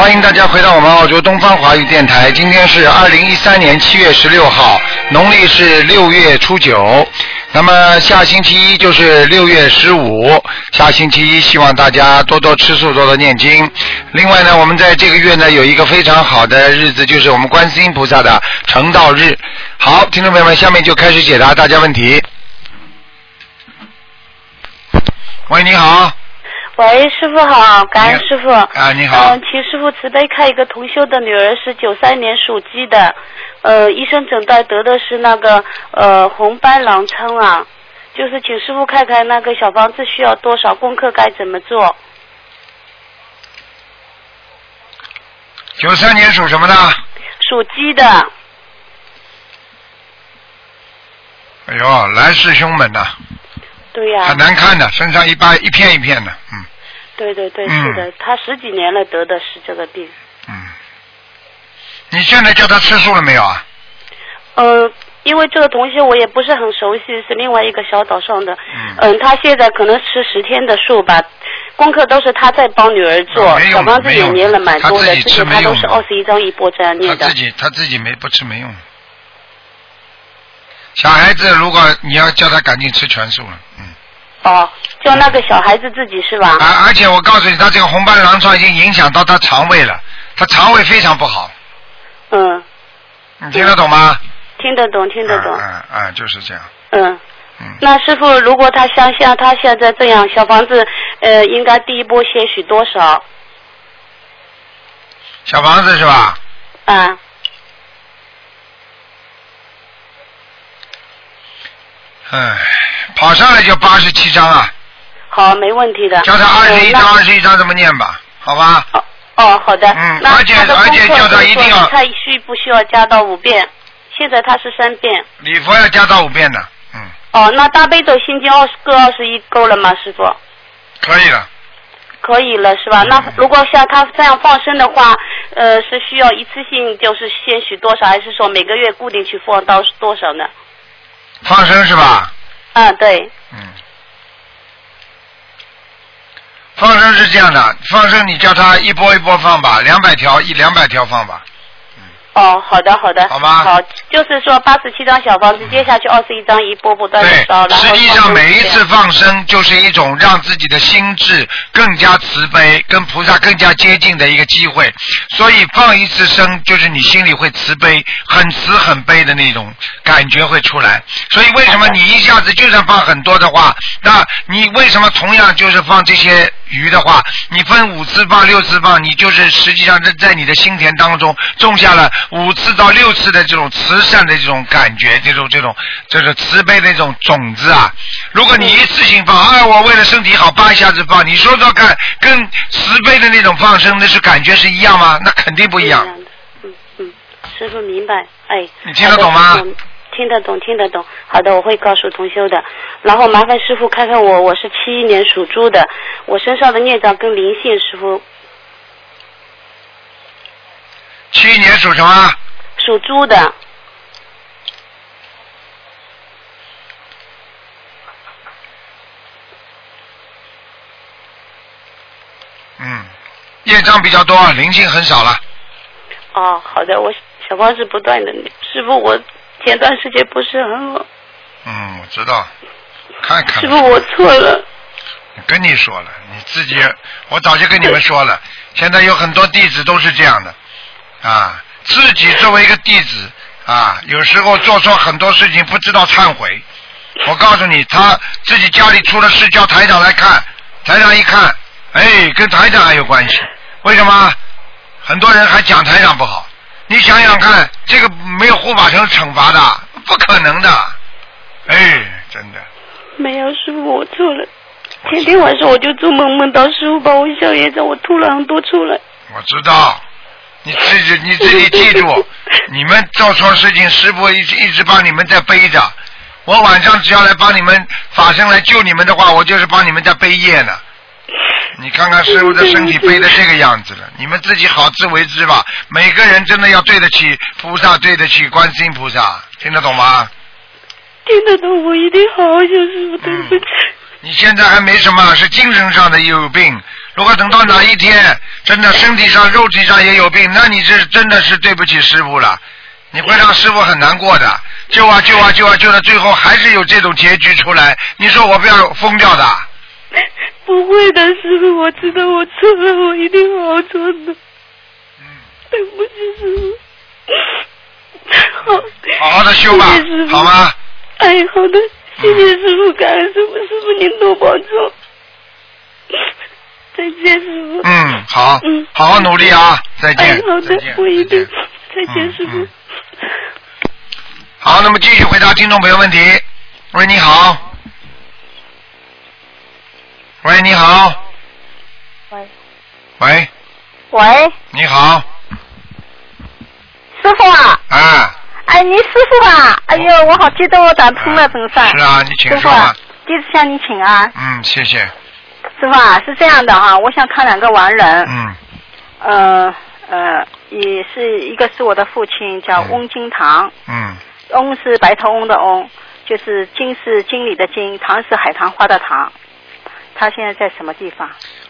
欢迎大家回到我们澳洲东方华语电台。今天是二零一三年七月十六号，农历是六月初九。那么下星期一就是六月十五，下星期一希望大家多多吃素，多多念经。另外呢，我们在这个月呢有一个非常好的日子，就是我们观世音菩萨的成道日。好，听众朋友们，下面就开始解答大家问题。喂，你好。喂，师傅好，感恩师傅。啊，你好。嗯，请师傅慈悲看一个同修的女儿是九三年属鸡的，呃，医生诊断得的是那个呃红斑狼疮啊，就是请师傅看看那个小房子需要多少功课，该怎么做。九三年属什么的？属鸡的。哎呦，来势凶猛呐！对呀。很难看的，身上一般一片一片的，嗯。对对对，是的，他十几年了得的是这个病。嗯。你现在叫他吃素了没有啊？嗯，因为这个同学我也不是很熟悉，是另外一个小岛上的。嗯。嗯，他现在可能吃十天的素吧，功课都是他在帮女儿做，小房子也念了蛮多的，这些他都是二十一张一波这样念的。他自己他自己没不吃没用。小孩子，如果你要叫他赶紧吃全素了，嗯。哦，叫那个小孩子自己是吧？而而且我告诉你，他这个红斑狼疮已经影响到他肠胃了，他肠胃非常不好。嗯。你听得懂吗？听得懂，听得懂。嗯嗯，就是这样。嗯。嗯。那师傅，如果他像像他现在这样，小房子呃，应该第一波些许多少？小房子是吧？啊。唉。跑上来就八十七张啊！好，没问题的。叫他二十一张，二十一张这么念吧，好吧？哦哦，好的。嗯，而且而且叫他一定要。他需不需要加到五遍？现在他是三遍。礼佛要加到五遍的，嗯。哦，那大悲咒心经二十个二十一够了吗，师傅？可以了。可以了，是吧？那如果像他这样放生的话，呃，是需要一次性就是先许多少，还是说每个月固定去放到多少呢？放生是吧？啊，对。嗯。放生是这样的，放生你叫他一波一波放吧，两百条一两百条放吧。哦，好的，好的，好吧，好，就是说八十七张小房子，接下去二十一张一波不断的烧，然后实际上每一次放生就是一种让自己的心智更加慈悲，跟菩萨更加接近的一个机会。所以放一次生，就是你心里会慈悲，很慈很悲的那种感觉会出来。所以为什么你一下子就算放很多的话，那你为什么同样就是放这些鱼的话，你分五次放、六次放，你就是实际上在在你的心田当中种下了。五次到六次的这种慈善的这种感觉，这种这种就是慈悲的这种种子啊！如果你一次性放，哎，我为了身体好，叭一下子放，你说说看，跟慈悲的那种放生，那是感觉是一样吗？那肯定不一样。嗯嗯，师傅明白，哎。你听得懂吗？听得懂，听得懂。好的，我会告诉同修的。然后麻烦师傅看看我，我是七一年属猪的，我身上的孽障跟灵性，师傅。七一年属什么？属猪的。嗯，业障比较多，灵性很少了。哦，好的，我小芳是不断的，师傅，我前段时间不是很好。嗯，我知道，看看。师傅，我错了。跟你说了，你自己，我早就跟你们说了，现在有很多弟子都是这样的。啊，自己作为一个弟子啊，有时候做错很多事情不知道忏悔。我告诉你，他自己家里出了事，叫台长来看，台长一看，哎，跟台长还有关系。为什么？很多人还讲台长不好。你想想看，这个没有护法神惩罚的，不可能的。哎，真的。没有师傅，我错了。前天晚上我就做梦，梦到师傅把我消业障，我吐了很多出来。我知道。你自己你自己记住，你们做错事情，师傅一直一直帮你们在背着。我晚上只要来帮你们法身来救你们的话，我就是帮你们在背业呢。你看看师傅的身体背的这个样子了，你们自己好自为之吧。每个人真的要对得起菩萨，对得起观世音菩萨，听得懂吗？听得懂，我一定好好修师傅对不起。你现在还没什么，是精神上的有病。如果等到哪一天真的身体上、肉体上也有病，那你是真的是对不起师傅了，你会让师傅很难过的。救啊救啊救啊救到最后还是有这种结局出来，你说我不要疯掉的？不会的，师傅，我知道我错了，我一定好好做的。嗯，对不起，师傅。好，好好的修吧好吗？哎，好的，谢谢师傅，感恩师傅，师傅您多保重。再见，师傅。嗯，好嗯，好好努力啊！再见哎，，好的再见，我一定再见。师傅嗯。好，那么继续回答听众朋友问题。喂，你好。喂，你好。喂。喂，喂，你好。师傅啊，啊，哎，你师傅啊，哎呦，我好激动，我打通了，真是。是啊，你请师傅啊第一次向你请啊，嗯，谢谢。师傅啊，是这样的哈、我想看两个亡人，嗯呃呃，也是一个是我的父亲叫嗯翁金堂，嗯，翁是白头翁的翁，就是金是经理的金，堂是海棠花的堂。他现在在什么地方？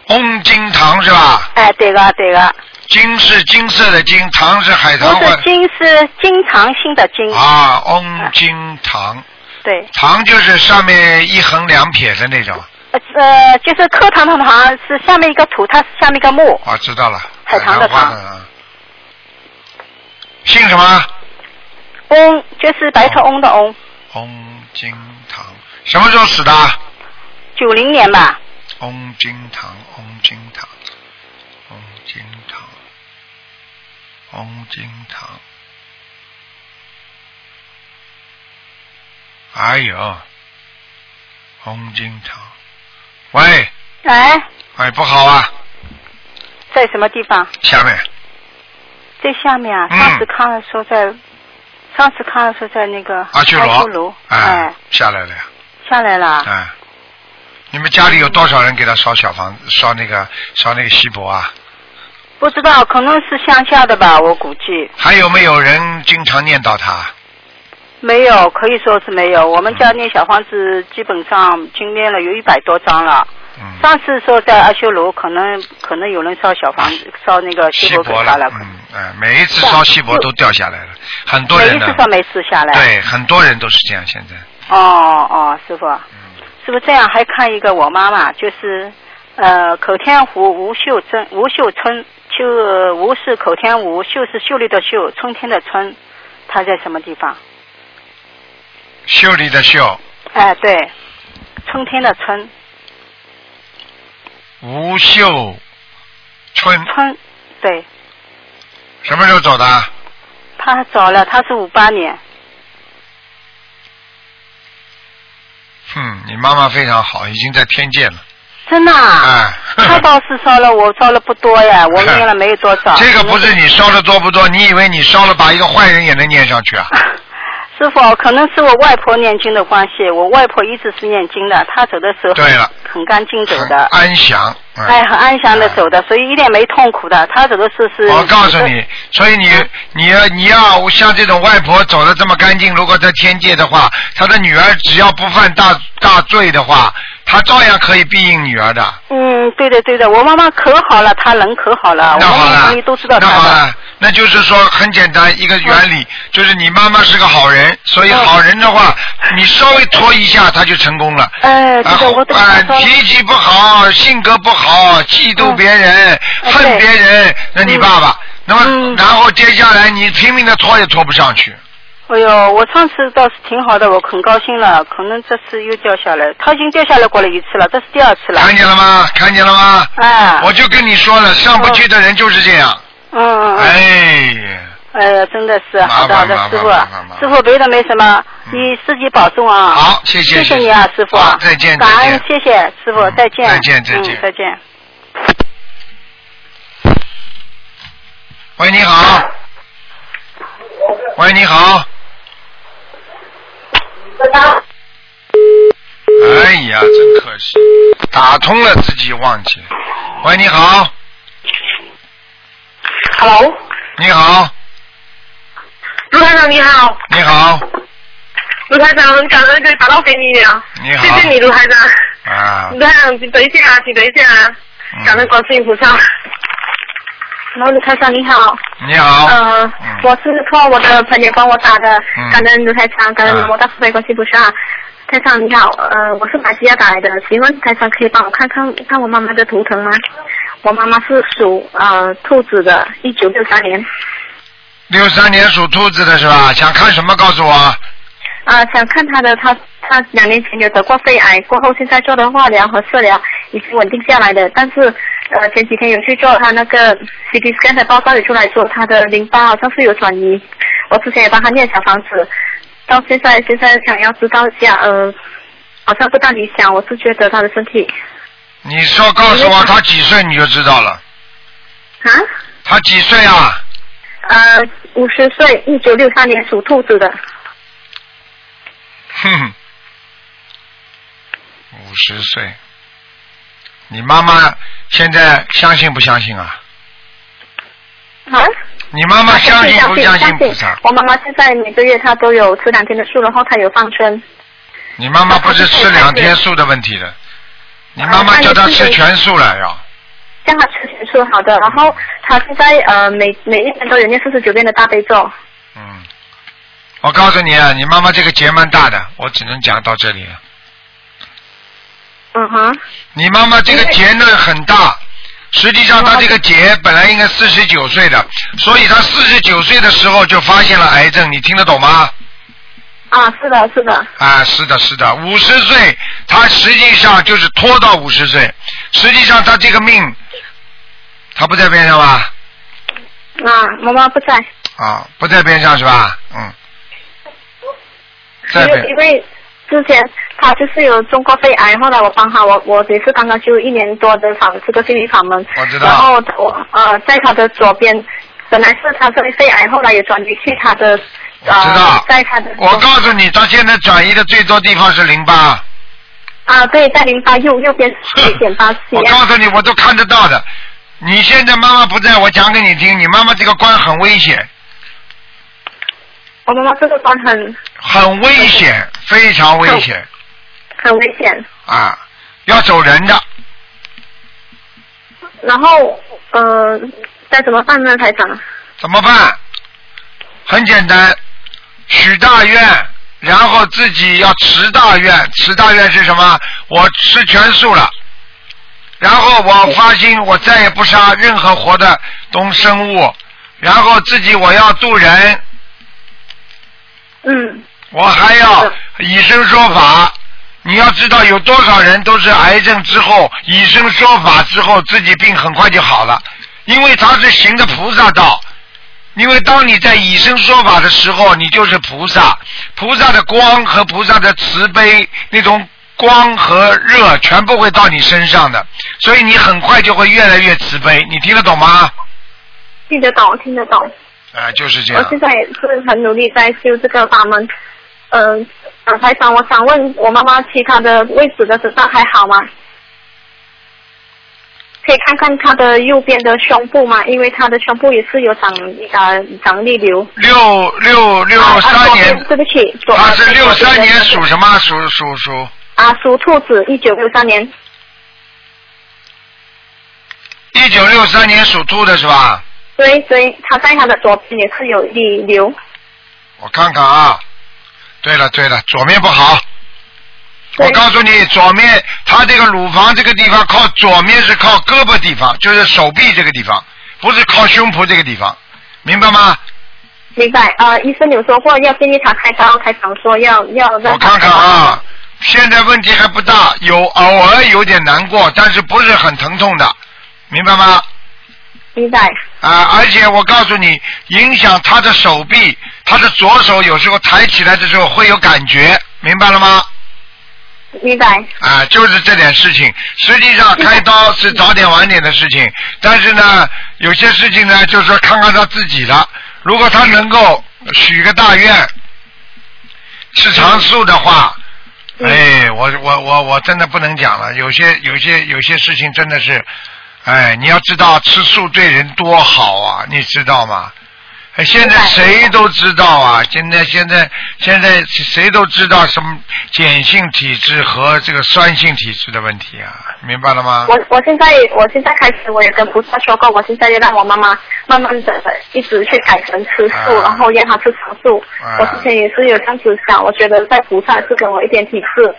翁金堂是吧？哎，对个对个，金是金色的金，堂是海棠花是。金是经常性的金，啊，翁金堂，对，堂就是上面一横两撇的那种。呃，就是课堂的堂是下面一个土，它是下面一个木，啊，知道了。海棠的花棠啊姓什么？翁就是白头翁的翁，翁金堂，什么时候死的？九零年吧，翁金堂，翁金堂，翁金堂，翁金堂。哎呦，翁金堂，喂，哎，哎，不好啊，在什么地方？下面。在下面啊，嗯。上次看的时候在，上次看的时候在那个阿修罗，阿修罗，哎哎，，下来了呀，下来了，哎，你们家里有多少人给他烧小房子，烧那个烧那个锡箔啊？不知道可能是乡下的吧，我估计。还有没有人经常念叨他？没有，可以说是没有。我们家念小房子基本上已经念了有一百多张了。嗯，上次说在阿修罗，可能可能有人烧小房子，烧那个锡锡箔给箔了，他了，嗯，哎，每一次烧锡箔都掉下来了，很多每人每，一次烧没撕下来。对，很多人都是这样，现在，哦哦，师傅，嗯，师傅这样还看一个我妈妈，就是呃口天湖吴秀珍，吴秀春，秋呃吴是口天吴，秀是秀丽的秀，春天的春，她在什么地方？秀丽的秀，哎，对，春天的春，吴秀春，春，对，什么时候走的？他早了，他是五八年。哼，你妈妈非常好，已经在天界了，真的、啊？哎，他倒是烧了，我烧了不多呀，我念了没有多少。这个不是你烧的多不多，你以为你烧了把一个坏人也能念上去啊？师傅，可能是我外婆念经的关系，我外婆一直是念经的，她走的时候对了很干净走的，安详。嗯哎，很安详的走的，所以一点没痛苦的。她走的时候是，我告诉你，所以你你要你要像这种外婆走的这么干净，如果在天界的话，她的女儿只要不犯大大罪的话，她照样可以庇应女儿的。嗯，对的对的，我妈妈可好了，她人可好了，我那好了们都知道她的。那好了，那就是说很简单一个原理，就是你妈妈是个好人，所以好人的话，你稍微拖一下，他就成功了。哎，对啊的，我。脾气不好，性格不好，嫉妒别人，嗯恨别人，那你爸爸，那么、嗯然后接下来你拼命的拖也拖不上去。哎呦，我上次倒是挺好的，我很高兴了。可能这次又掉下来，他已经掉下来过了一次了，这是第二次了。看见了吗？看见了吗？哎，我就跟你说了，上不去的人就是这样。嗯嗯嗯。哎，哎呀，真的是好的好的师傅师傅别的没什么，嗯你自己保重啊。好谢谢谢谢你啊，师傅。再见感再见恩，谢谢师傅，嗯再见。再见再见嗯，再见。喂，你好。喂，你好。哎呀，真可惜，打通了自己忘记了。喂，你好，Hello，你好，卢台长你好，你好，卢台长很感恩可以打到给你了，你好。谢谢你卢台长。啊。卢，台长，请等一下啊，请等一下啊。感恩观世音菩萨。然后卢台长你好，你好，呃，嗯。我是托我的朋友帮我打的，嗯。感恩卢台长，感恩啊我大慈悲观世音菩萨。台长你好，呃，我是马来西亚打来的，请问台长可以帮我看看看我妈妈的图腾吗？我妈妈是属呃兔子的，一九六三年，六三年属兔子的是吧？想看什么？告诉我。啊，想看他的，他他两年前有得过肺癌，过后现在做的化疗和治疗已经稳定下来的，但是呃前几天有去做他那个 CT scan 的报告也出来说他的淋巴好像是有转移，我之前也帮她念小房子，到现在现在想要知道一下，呃，好像不大理想，我是觉得他的身体你说告诉我他几岁你就知道了。啊他几岁啊？呃五十岁，一九六三年属兔子的，哼哼，五十岁。你妈妈现在相信不相信啊？啊。你妈妈相信不相信菩萨？我妈妈现在每个月她都有吃两天的素，然后她有放生。你妈妈不是吃两天素的问题的，你妈妈叫他吃全素了要。叫他吃全素好的，然后他现在呃每每一天都有念四十九遍的大悲咒。嗯，我告诉你啊，你妈妈这个结蛮大的，我只能讲到这里了。嗯哼，你妈妈这个结呢很大，实际上她这个结本来应该四十九岁的，所以她四十九岁的时候就发现了癌症，你听得懂吗？啊，是的，是的，啊，是的，是的，五十岁，他实际上就是拖到五十岁，实际上他这个命，他不在边上吧？啊，妈妈不在，啊，不在边上是吧？嗯，在因为边因为之前他就是有中过肺癌，后来我帮他，我我也是刚刚修一年多的法这个心理法门，我知。道然后我呃在他的左边，本来是她是肺癌，后来也转移去他的我知道我告诉你，他现在转移的最多地方是淋巴。啊对，在淋巴右右边一点八七我告诉你，我都看得到的。你现在妈妈不在，我讲给你听，你妈妈这个关很危险，我妈妈这个关很很危险，非常危险很危险，啊，要走人的。然后呃该怎么办呢，台长？怎么办？很简单，许大愿，然后自己要持大愿。持大愿是什么？我吃全素了，然后我发心，我再也不杀任何活的东生物，然后自己我要渡人，嗯我还要以身说法。你要知道，有多少人都是癌症之后以身说法之后，自己病很快就好了，因为他是行的菩萨道。因为当你在以身说法的时候，你就是菩萨，菩萨的光和菩萨的慈悲那种光和热全部会到你身上的，所以你很快就会越来越慈悲。你听得懂吗？听得懂，听得懂。啊、就是这样。我现在也是很努力在修这个法门。嗯、呃，台长，我想问我妈妈其他的位置的身上还好吗？可以看看他的右边的胸部吗？因为他的胸部也是有长呃长粒瘤。六六六三年，对不起，左他是呃六三年属什么？属属属啊，属兔子，一九六三年。一九六三年属兔的是吧？对对，他在他的左边也是有粒瘤。我看看啊。对了对了，左面不好。对我告诉你，左面他这个乳房这个地方靠左面是靠胳膊地方，就是手臂这个地方，不是靠胸脯这个地方，明白吗？明白啊、呃医生有说过要建议他开刀，台长说要要让我看看啊，现在问题还不大，有偶尔有点难过，但是不是很疼痛的，明白吗？明白。啊，而且我告诉你，影响他的手臂，他的左手有时候抬起来的时候会有感觉，明白了吗？明白。啊，就是这点事情。实际上开刀是早点晚点的事情，但是呢，有些事情呢，就是说看看他自己的。如果他能够许个大愿，吃长素的话，嗯哎，我我我我真的不能讲了。有些有些有些事情真的是，哎，你要知道吃素对人多好啊，你知道吗？呃现在谁都知道啊，现在现在现在谁都知道什么碱性体质和这个酸性体质的问题啊，明白了吗？我我现在我现在开始我也跟菩萨说过，我现在要让我妈妈慢慢的一直去改成吃素，啊然后让她吃长素。啊我之前也是有这样子想，我觉得在菩萨是给我一点提示。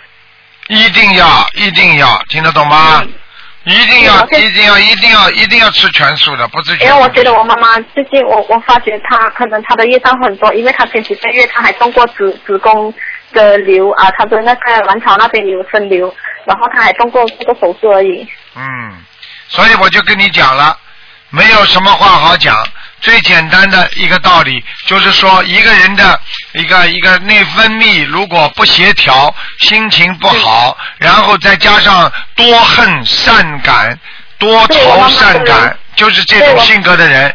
一定要一定要听得懂吗？嗯一定要一定要一定要一定要吃全素的，不吃全素。因为我觉得我妈妈最近我我发觉她可能她的业障很多，因为她前几个月她还动过子子宫的瘤啊，她的那个卵巢那边有分瘤，然后她还动过这个手术而已。嗯，所以我就跟你讲了，没有什么话好讲。最简单的一个道理就是说，一个人的一个一个内分泌如果不协调，心情不好，然后再加上多恨善感、多愁善感，就是这种性格的人。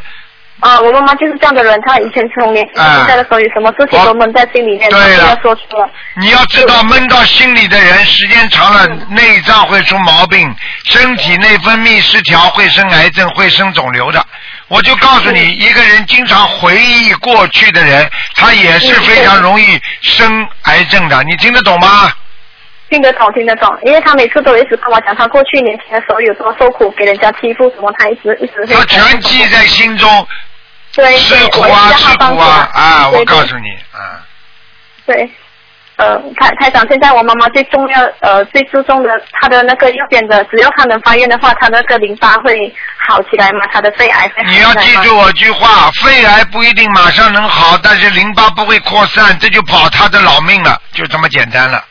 啊，我妈妈就是这样的人，她以前从年轻到现在的时候，有什么事情都闷在心里面，她对要说出来。你要知道，闷到心里的人，时间长了，内脏会出毛病，身体内分泌失调，会生癌症，会生肿瘤的。我就告诉你，一个人经常回忆过去的人，他也是非常容易生癌症的。你听得懂吗？听得懂，听得懂，因为他每次都一直跟我讲，他过去年轻的时候有多受苦，给人家欺负什么，他一直一直会。他全记在心中，对，吃苦啊，吃苦啊，啊！我告诉你，啊，对，呃，台台长，现在我妈妈最重要，呃，最注重的，她的那个右边的，只要她能发愿的话，她那个淋巴会好起来吗？她的肺癌你要？记住我句话，肺癌不一定马上能好，但是淋巴不会扩散，这就保她的老命了，就这么简单了。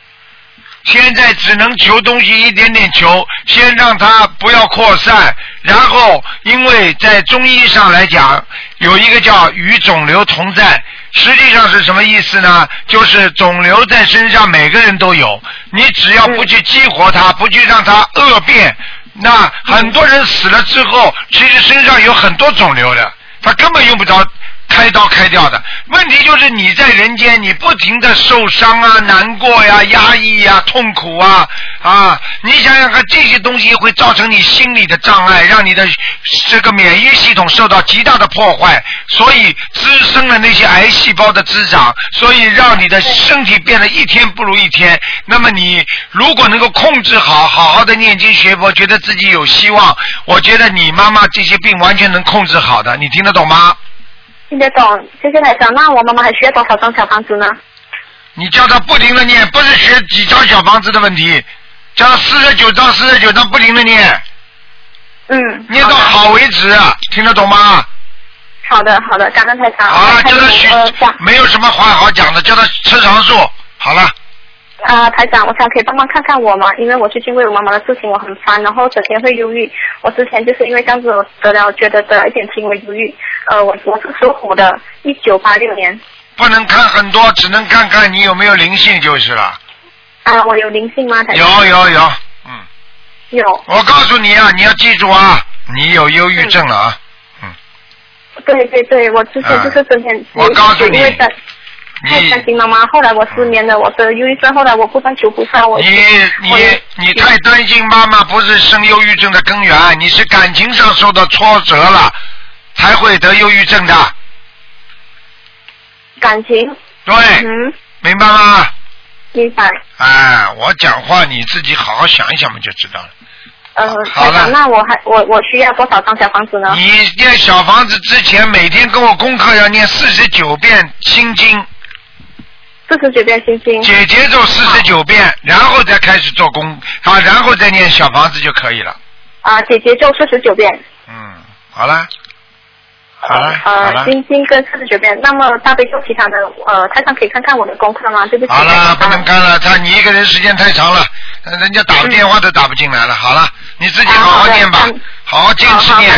现在只能求东西一点点求，先让它不要扩散，然后因为在中医上来讲，有一个叫与肿瘤同在，实际上是什么意思呢？就是肿瘤在身上每个人都有，你只要不去激活它，不去让它恶变，那很多人死了之后，其实身上有很多肿瘤的，他根本用不着开刀开掉的。问题就是你在人间，你不停的受伤啊、难过呀、压抑呀、痛苦啊啊！你想想看，这些东西会造成你心理的障碍，让你的这个免疫系统受到极大的破坏，所以滋生了那些癌细胞的滋长，所以让你的身体变得一天不如一天。那么你如果能够控制好，好好的念经学佛，觉得自己有希望，我觉得你妈妈这些病完全能控制好的，你听得懂吗？听得懂，谢谢台长。那我妈妈还需要多少张小房子呢？你叫他不停的念，不是学几张小房子的问题，叫他四十九张、四十九张不停的念，嗯，念到好为止，听得懂吗？好的，好的，感恩台长。好了，叫他许呃，想没有什么话好讲的，叫他吃长素。好了，啊，台长，我想可以帮忙看看我吗？因为我最近为我妈妈的事情我很烦，然后整天会忧郁。我之前就是因为这样子，我得了觉得得了一点轻微忧郁。呃，我我是属虎的，一九八六年。不能看很多，只能看看你有没有灵性就是了。啊，我有灵性吗？台长？有有有，嗯，有。我告诉你啊，你要记住啊，你有忧郁症了啊，嗯对对对，我之前就是整天、我告诉你因为担太你担心妈妈，后来我失眠了，我得忧郁症，后来我不断求菩萨，我你我你你太担心妈妈不是生忧郁症的根源，你是感情上受到挫折了，才会得忧郁症的。感情，对，嗯，明白吗？明白。哎，我讲话你自己好好想一想嘛，就知道了。呃，好了，那我还我我需要多少张小房子呢？你念小房子之前，每天跟我功课要念四十九遍心经，四十九遍心经。解节奏四十九遍，然后再开始做功啊，然后再念小房子就可以了。啊，姐姐咒四十九遍。嗯，好了，好了，好呃，了，心经跟四十九遍。那么大悲咒其他的，呃，台上可以看看我的功课吗？对不起。好了，不能看了，他你一个人时间太长了，呃人家打个电话都打不进来了。好了，你自己好好念吧好，好好坚持念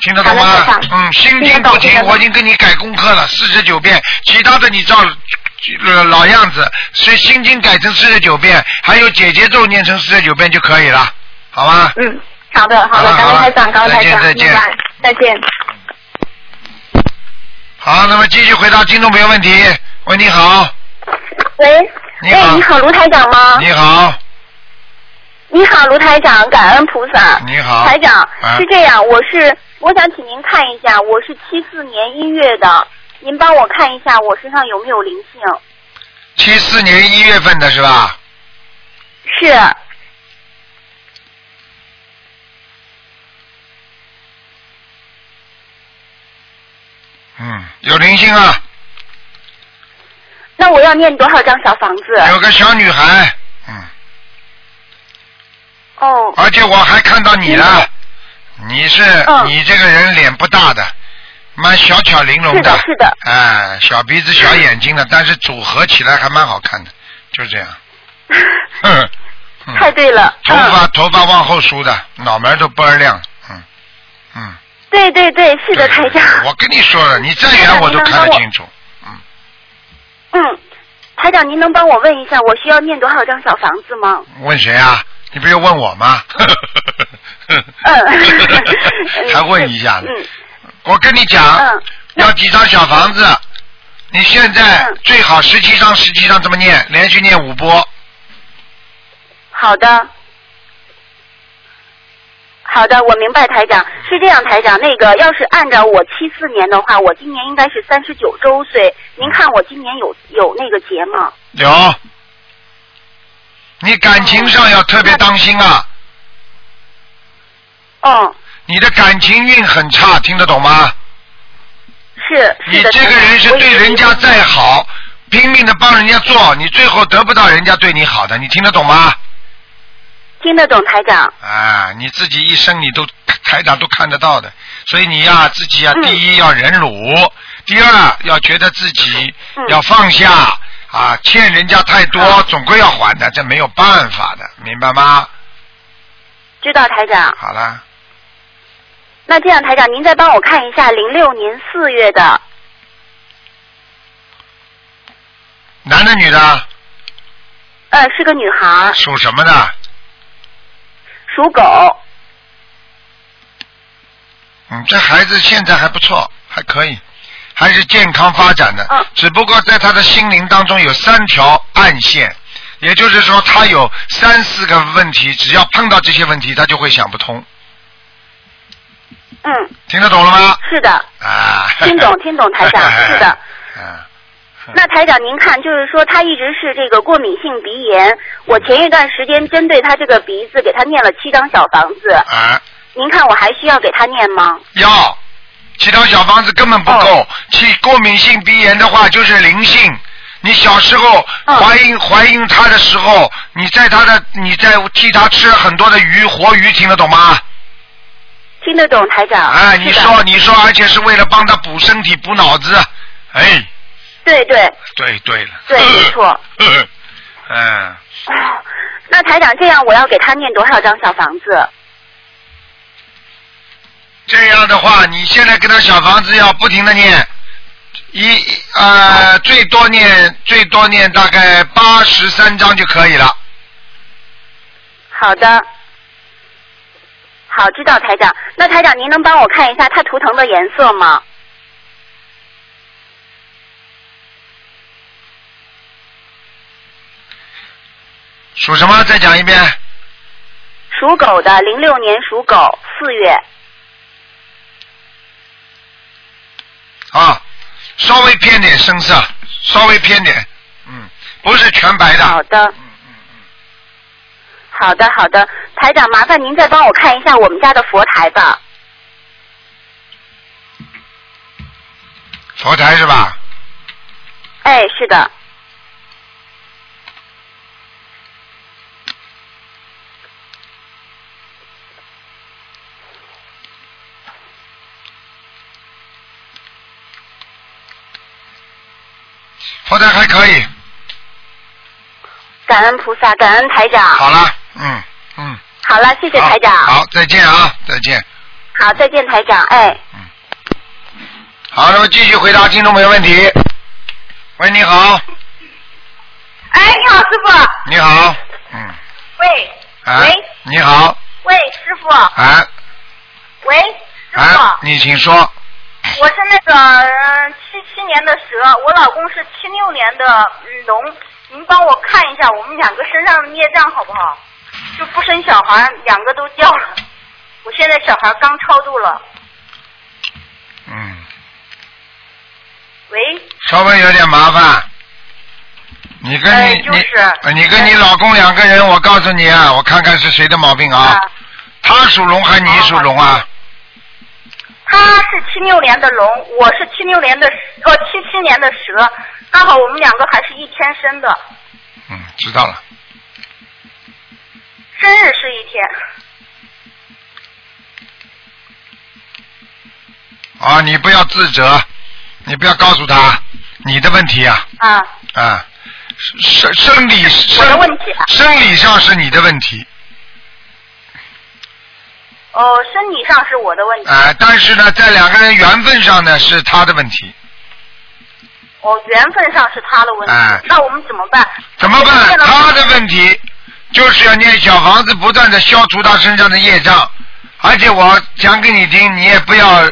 听得懂吗？嗯，心听得懂经不停，听得懂我已经给你改功课了，四十九遍，其他的你照呃老样子，所以心经改成四十九遍，还有姐姐咒念成四十九遍就可以了，好吗？嗯，好的好的，好了好了感恩台长，感恩台长，再见再见，再见。好，那么继续回答听众朋友问题。喂，你好，喂，你好哎，你好，卢台长吗？你好，你好，卢台长，感恩菩萨。你好，台长、啊是这样，我是我想请您看一下，我是七四年一月的，您帮我看一下我身上有没有灵性？七四年一月份的是吧？是，嗯，有灵性啊，那我要念多少张小房子？有个小女孩，嗯，哦，而且我还看到你了，你是、嗯你这个人脸不大的，蛮小巧玲珑是的，是的，哎，小鼻子小眼睛的，但是组合起来还蛮好看的，就是这样。嗯太对了。头发、嗯，头发往后梳的，脑门都倍儿亮，嗯嗯。对对对，是的，台长。我跟你说了，你再远我都看得清楚。嗯，嗯，台长，您能帮我问一下，我需要念多少张小房子吗？问谁啊？你不是问我吗？嗯还问一下呢。嗯我跟你讲，嗯要几张小房子？你现在嗯最好十七张，十七张这么念，连续念五波。好的，好的，我明白，台长是这样，台长，那个要是按照我七四年的话，我今年应该是三十九周岁，您看我今年有有那个节吗？有，你感情上要特别当心啊！哦，你的感情运很差，听得懂吗？是你这个人是对人家再好，拼命的帮人家做，你最后得不到人家对你好的，你听得懂吗？听得懂，台长。啊，你自己一生你都台长都看得到的，所以你呀、自己呀、嗯第一要忍辱，第二要觉得自己嗯要放下啊，欠人家太多，好总归要还的，这没有办法的，明白吗？知道，台长。好了，那这样，台长，您再帮我看一下零六年四月的，男的女的，呃，是个女孩，属什么的？属狗。嗯，这孩子现在还不错，还可以，还是健康发展的。嗯只不过在他的心灵当中有三条暗线，也就是说他有三四个问题，只要碰到这些问题，他就会想不通。嗯，听得懂了吗？是的，啊。听懂听懂台长 是的。嗯。那台长，您看，就是说他一直是这个过敏性鼻炎，我前一段时间针对他这个鼻子给他念了七张小房子，啊，您看我还需要给他念吗？要，其他小房子根本不哦够。其过敏性鼻炎的话就是灵性。你小时候嗯怀孕怀孕他的时候，你在他的你在替他吃很多的鱼活鱼，听得懂吗？听得懂台长？哎，你说你说，而且是为了帮他补身体补脑子，哎，对对。对对了，对没错。嗯，哦 那台长，这样我要给他念多少张小房子？这样的话，你现在给他小房子要不停的念，一呃最多念最多念大概八十三章就可以了。好的。好，知道台长。那台长，您能帮我看一下他图腾的颜色吗？属什么？再讲一遍。属狗的，零六年属狗，四月。啊，稍微偏点深色，稍微偏点，嗯，不是全白的。好的。嗯嗯嗯好的，好的，台长，麻烦您再帮我看一下我们家的佛台吧。佛台是吧？哎，是的。佛台还可以。感恩菩萨，感恩台长。好了，嗯嗯。好了，谢谢台长。好，好再见啊，再见。好，再见，台长。哎，嗯好，那么继续回答听众朋友问题。喂，你好，哎，你好，师傅。你好，嗯，喂，哎喂，你好，喂，师傅。哎喂，师哎傅。，你请说。我是那个呃七七年的蛇，我老公是七六年的嗯龙，您帮我看一下我们两个身上的孽障好不好？就不生小孩，两个都掉了。我现在小孩刚超度了。嗯，喂，稍微有点麻烦。你跟你、哎就是你跟你老公两个人，我告诉你啊，我看看是谁的毛病啊。啊，他属龙还是你属龙啊？他是七六年的龙，我是七六年的蛇哦七七年的蛇，刚好我们两个还是一天生的，嗯，知道了。生日是一天。啊，你不要自责，你不要告诉他你的问题啊啊，啊，生生理生问题啊生理上是你的问题哦，生理上是我的问题。啊、但是呢，在两个人缘分上呢是他的问题，哦，缘分上是他的问题，哎那我们怎么办？怎么办？他的问题就是要念小房子，不断的消除他身上的业障，而且我讲给你听，你也不要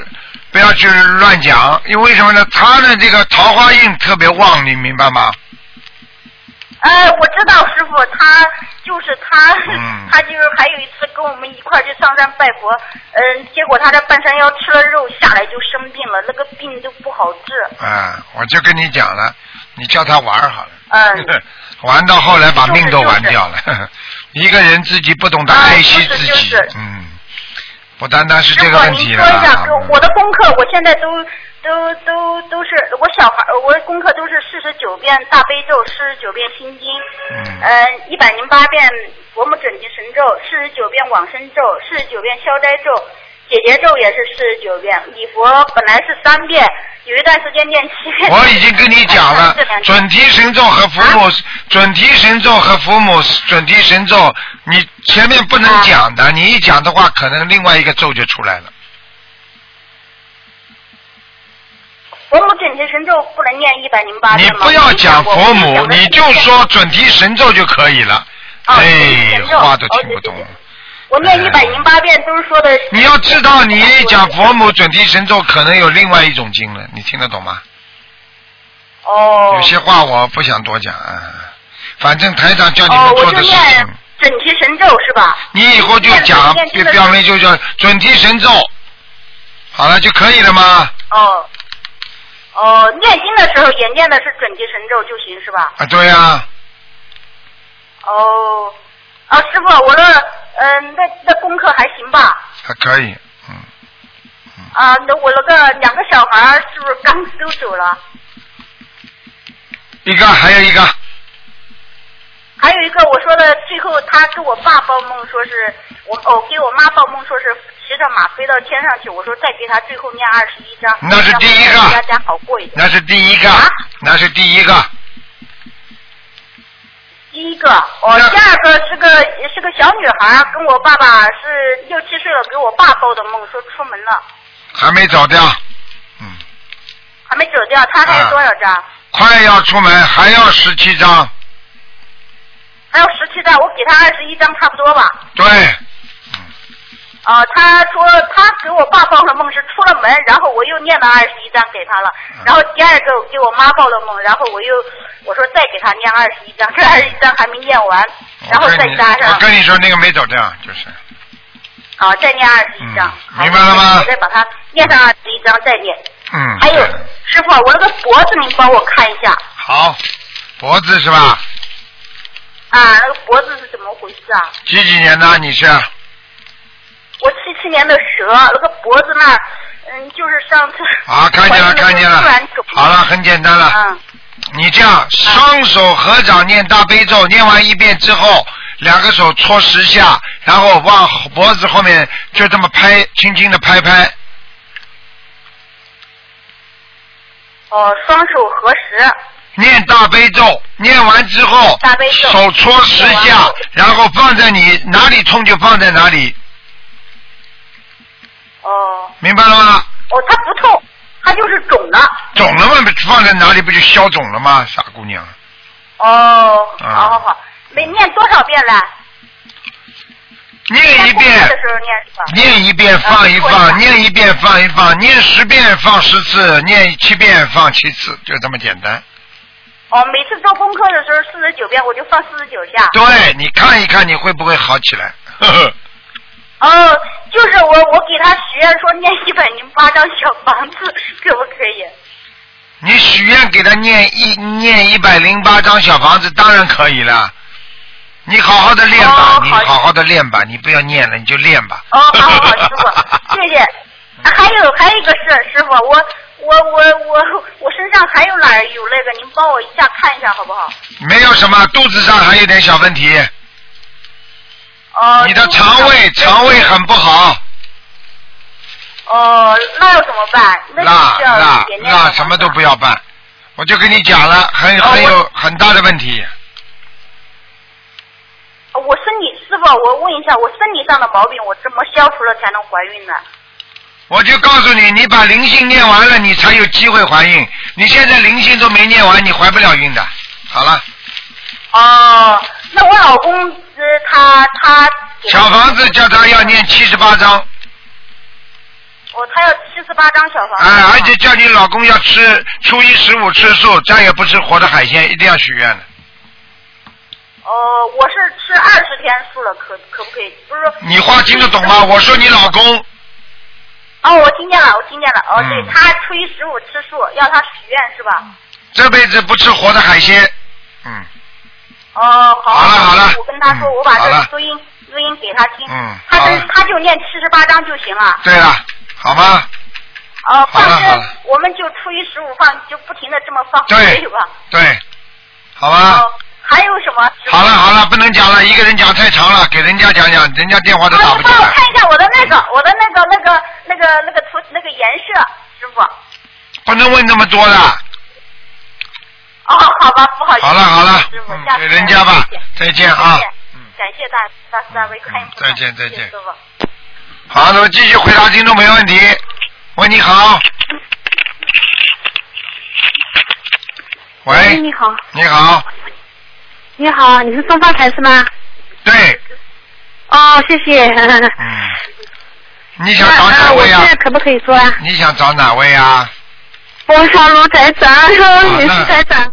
不要去乱讲，因为什么呢？他的这个桃花运特别旺，你明白吗？哎，我知道师傅，他就是他，嗯 他就是还有一次跟我们一块儿去上山拜佛，嗯，结果他在半山腰吃了肉下来就生病了，那个病都不好治。啊，我就跟你讲了，你叫他玩儿好了。嗯，玩到后来把命都玩就是掉了。一个人自己不懂得啊爱惜自己，就是嗯，不单单是，这个问题了说一下，啊。我的功课，我现在都都都都是我小孩，我的功课都是四十九遍大悲咒，四十九遍心经，嗯呃，一百零八遍佛母准提神咒，四十九遍往生咒，四十九遍消灾咒，解结咒也是四十九遍，礼佛本来是三遍，有一段时间念七遍。我已经跟你讲了 准提神咒和佛母，啊准提神咒和佛母准提神咒，你前面不能讲的，你一讲的话，可能另外一个咒就出来了。佛母准提神咒不能念一百零八你遍吗？不要讲佛母你就说准提神咒就可以了。哦哎话都哦听不懂。我念一百零八遍都是说的。你要知道，你讲佛母准提神咒，可能有另外一种经了，你听得懂吗？哦。有些话我不想多讲啊，反正台长叫你们做的事就念，准提神咒是吧？你以后就讲念念，标明就叫准提神咒，好了就可以了吗？哦。哦，念经的时候也念的是准提神咒就行是吧？啊，对呀、哦。啊，师傅，我的嗯、那那功课还行吧？还可以，嗯，啊，那我那个两个小孩是不是刚都走了？一个还有一个，还有一个，我说的最后他给我爸报梦，说是我哦给我妈报梦，说是骑着马飞到天上去。我说再给他最后念二十一章，那是第一个让大家好过一点。那是第一个，啊那是第一个，第一个，哦，第二个是个是个小女孩，跟我爸爸是六七岁了，给我爸报的梦，说出门了，还没走掉，嗯，还没走掉，他还有啊。多少张？快要出门，还要十七张，还有十七张，我给他二十一张差不多吧。对，啊，他说他给我爸报了梦是出了门，然后我又念了二十一章给他了，嗯然后第二个给我妈报了梦，然后我又我说再给他念二十一章，这二十一章还没念完，然后再加上我跟你说那个没走掉，就是，好再念二十一章，嗯明白了吗我再把它念上二十一章再念。嗯，还有师傅，我那个脖子您帮我看一下好，脖子是吧？啊，那个脖子是怎么回事啊？几几年的你是？我七七年的蛇，那个脖子那儿，嗯，就是上次 啊，看见了，看见了。好了，很简单了。嗯。你这样双手合掌念大悲咒，念完一遍之后，两个手搓十下，然后往脖子后面就这么拍，轻轻的拍拍。哦，双手合十。念大悲咒，念完之后，大悲咒手搓十下然后放在你哪里痛就放在哪里，哦。明白了吗？哦，它不痛，它就是肿了。肿了嘛，放在哪里不就消肿了吗？傻姑娘，哦，啊好好好，每念多少遍了？念一遍念一遍放一啊放，念一遍放一放，念十遍放十次，念七遍放七次，就这么简单。哦，每次做功课的时候四十九遍，我就放四十九下。对，你看一看你会不会好起来？呵呵，哦，就是我我给他许愿说念一百零八张小房子，可不可以？你许愿给他念一念一百零八张小房子，当然可以了。你好好的练吧，你哦好好好的练吧，你不要念了，你就练吧。哦，好好好，师傅，谢谢。还有还有一个事，师傅，我我我我我身上还有哪儿有那个？您帮我一下看一下好不好？没有什么，肚子上还有点小问题，哦。你的肠胃肠胃很不好，哦，那要怎么办？那那什么都不要办，我就跟你讲了，很哦很有很大的问题。我身体师傅，我问一下，我身体上的毛病我怎么消除了才能怀孕呢？我就告诉你，你把灵性念完了，你才有机会怀孕。你现在灵性都没念完，你怀不了孕的。好了，哦，那我老公呃，他他小房子叫他要念七十八章，哦，他要七十八张小房子。哎，而且叫你老公要吃初一十五吃素，再也不吃活的海鲜，一定要许愿的。哦，我是吃二十天素了，可可不可以？不是说你话听得懂吗？我说你老公，哦，我听见了，我听见了。哦，嗯对他初一十五吃素，要他许愿是吧？这辈子不吃活的海鲜，嗯，哦，好。好了好了我跟他说，嗯我把这录音录音给他听。嗯他就他就念七十八章就行了。对了，好吗？哦，放生好了好了我们就初一十五放，就不停的这么放，对吧？对，好吧。哦，还有什么？好了好了，不能讲了，一个人讲太长了，给人家讲讲，人家电话都打不啊，你帮我。看一下我的那个，我的那个那个那个那个图那个颜色，师傅。不能问那么多的。哦，好吧，不好意思。好了好了，嗯给人家吧再见啊嗯感谢大大慈大悲观音菩萨再见再见师傅。好，那么继续回答听众没问题。喂，你好。喂，你好，你好，你好，你是东方台是吗？对，哦，谢谢。嗯，你想找哪位啊现在？可不可以说啊？你想找哪位啊？我想卢台长，你那是台长。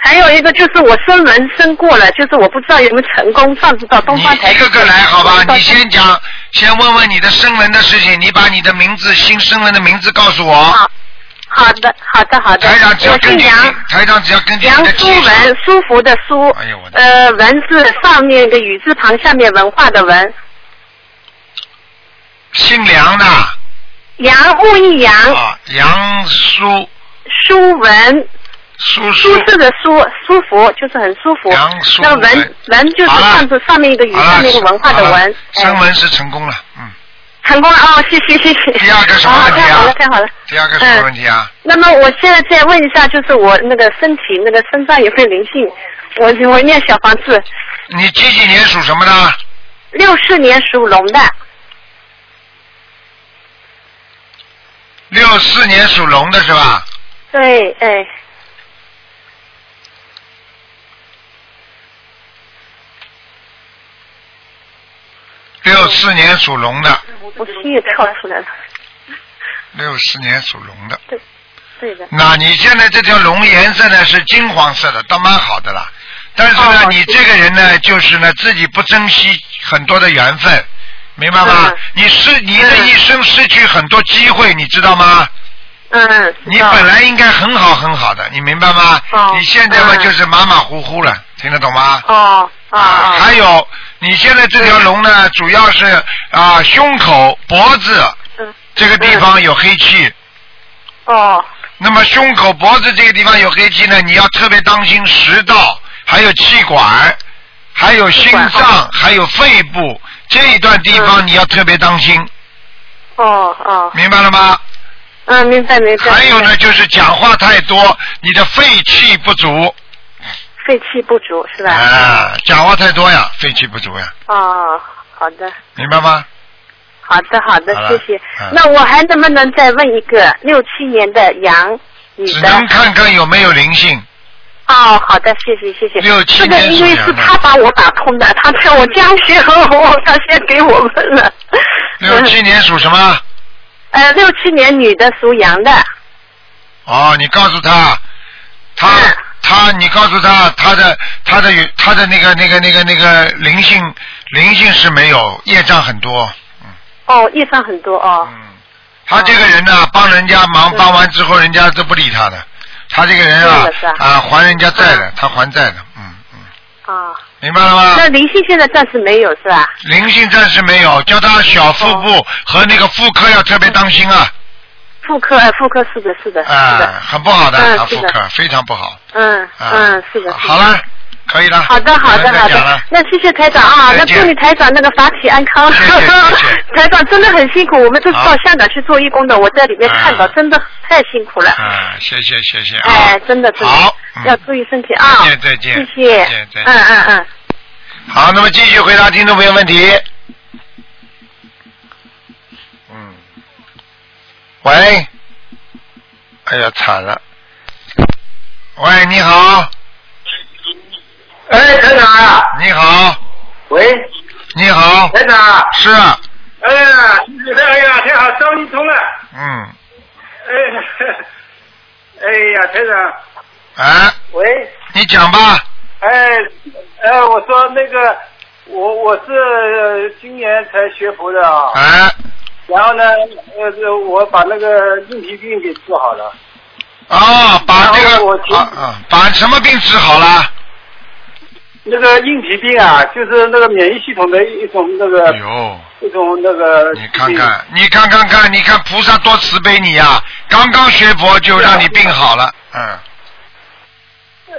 还有一个就是我生门生过了，就是我不知道有没有成功。上次到东方台一个个来好吧？你先讲，先问问你的生人的事情，你把你的名字、新生人的名字告诉我。好，好的，好的，好的。台长只要我根据你，台长只要根据杨。书文，舒服的舒，哎呦我的呃，文字上面一个雨字旁，下面文化的文，姓梁的杨木易杨，啊，杨舒舒文，舒舒舒适的舒，舒服就是很舒服。杨舒那文文文就是上次上面一个雨，好了下面一个文化的文，哎生文是成功了，嗯。成功了哦，谢谢谢谢。第二个什么问题啊太好了太好了。第二个什么问题啊？那么我现在再问一下，就是我那个身体那个身上有没有灵性？我我念小房子，你几几年属什么的？六四年属龙的，六四年属龙的是吧？对，哎，六四年属龙的，我心也跳出来了，六四年属龙的。对对的，那你现在这条龙颜色呢是金黄色的，倒蛮好的啦。但是呢，你这个人呢，就是呢自己不珍惜很多的缘分，明白吗？你失你的一生失去很多机会，你知道吗？嗯，你本来应该很好很好的，你明白吗？哦你现在嘛就是马马虎虎了，听得懂吗？哦啊啊，还有你现在这条龙呢，主要是啊胸口、脖子嗯。这个地方有黑气。哦。那么胸口、脖子这个地方有黑气呢，你要特别当心食道，还有气管，还有心脏，还有肺部这一段地方嗯。你要特别当心，哦哦，明白了吗？嗯，明白明白。还有呢，就是讲话太多，你的肺气不足肺气不足是吧？啊，讲话太多呀，肺气不足呀，哦，好的。明白吗？好的，好的好，谢谢嗯。那我还能不能再问一个六七年的羊女的？只能看看有没有灵性，哦，好的，谢谢谢谢。六七年这个因为是他把我打通的，他在我家学后，他先给我问了。六七年属什么？呃，六七年女的属羊的。哦，你告诉他，他嗯他，你告诉他，他的他的他的那个那个那个那个灵性灵性是没有，业障很多。哦，业障很多哦。嗯，他这个人呢，帮人家忙帮完之后，人家都不理他的。他这个人啊啊，还人家债的，他还债的，嗯嗯，啊，明白了吗？那灵性现在暂时没有是吧？灵性暂时没有，叫他小腹部和那个妇科要特别当心啊，妇科，哎，妇科是的，是的，是啊的，，很不好的，妇科非常不好。嗯啊嗯，是的，好了，可以了。好的，好的，好的。那谢谢台长啊，那祝你台长那个法体安康。谢谢谢谢 台长真的很辛苦，我们都是到香港去做义工的，我在里面看到，啊真的太辛苦了。啊，谢谢谢谢啊。哎，真的真的好，嗯要注意身体啊。再见再见谢谢再见再见。嗯嗯嗯。好，那么继续回答听众朋友问题。喂，哎呀，惨了。喂，你好，哎，台长啊，你好，喂，你好，台长，是，啊。哎呀，哎呀，太好，终于通了，嗯，哎，哎呀，台长，啊，喂，你讲吧，哎，哎，我说那个，我我是呃今年才学佛的啊，哎，然后呢，呃，这我把那个硬皮病给治好了，哦，把这然后我听个啊啊，把什么病治好了？那个硬皮病啊，就是那个免疫系统的一种那个哎，一种那个，你看看，你看看看，你看菩萨多慈悲你呀、刚刚学佛就让你病好了，嗯，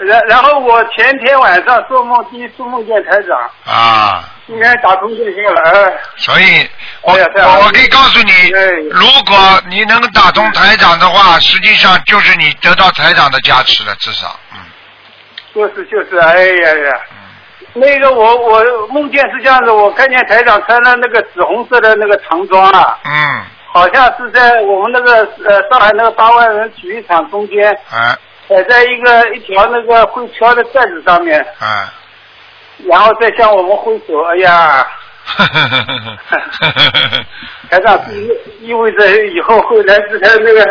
然然后我前天晚上做梦，第一次梦见台长，啊，应该打通电信了，哎。所以我、我我可以告诉你哎，如果你能打通台长的话，实际上就是你得到台长的加持了，至少，嗯。就是就是，哎呀呀，嗯，那个我我梦见是这样子，我看见台长穿了那个紫红色的那个长装啊，嗯，好像是在我们那个呃上海那个八万人体育场中间，哎踩在一个一条那个会飘的袋子上面，啊，然后再向我们挥手，哎呀，呵呵呵呵呵呵呵台长是意意味着以后会来自他那个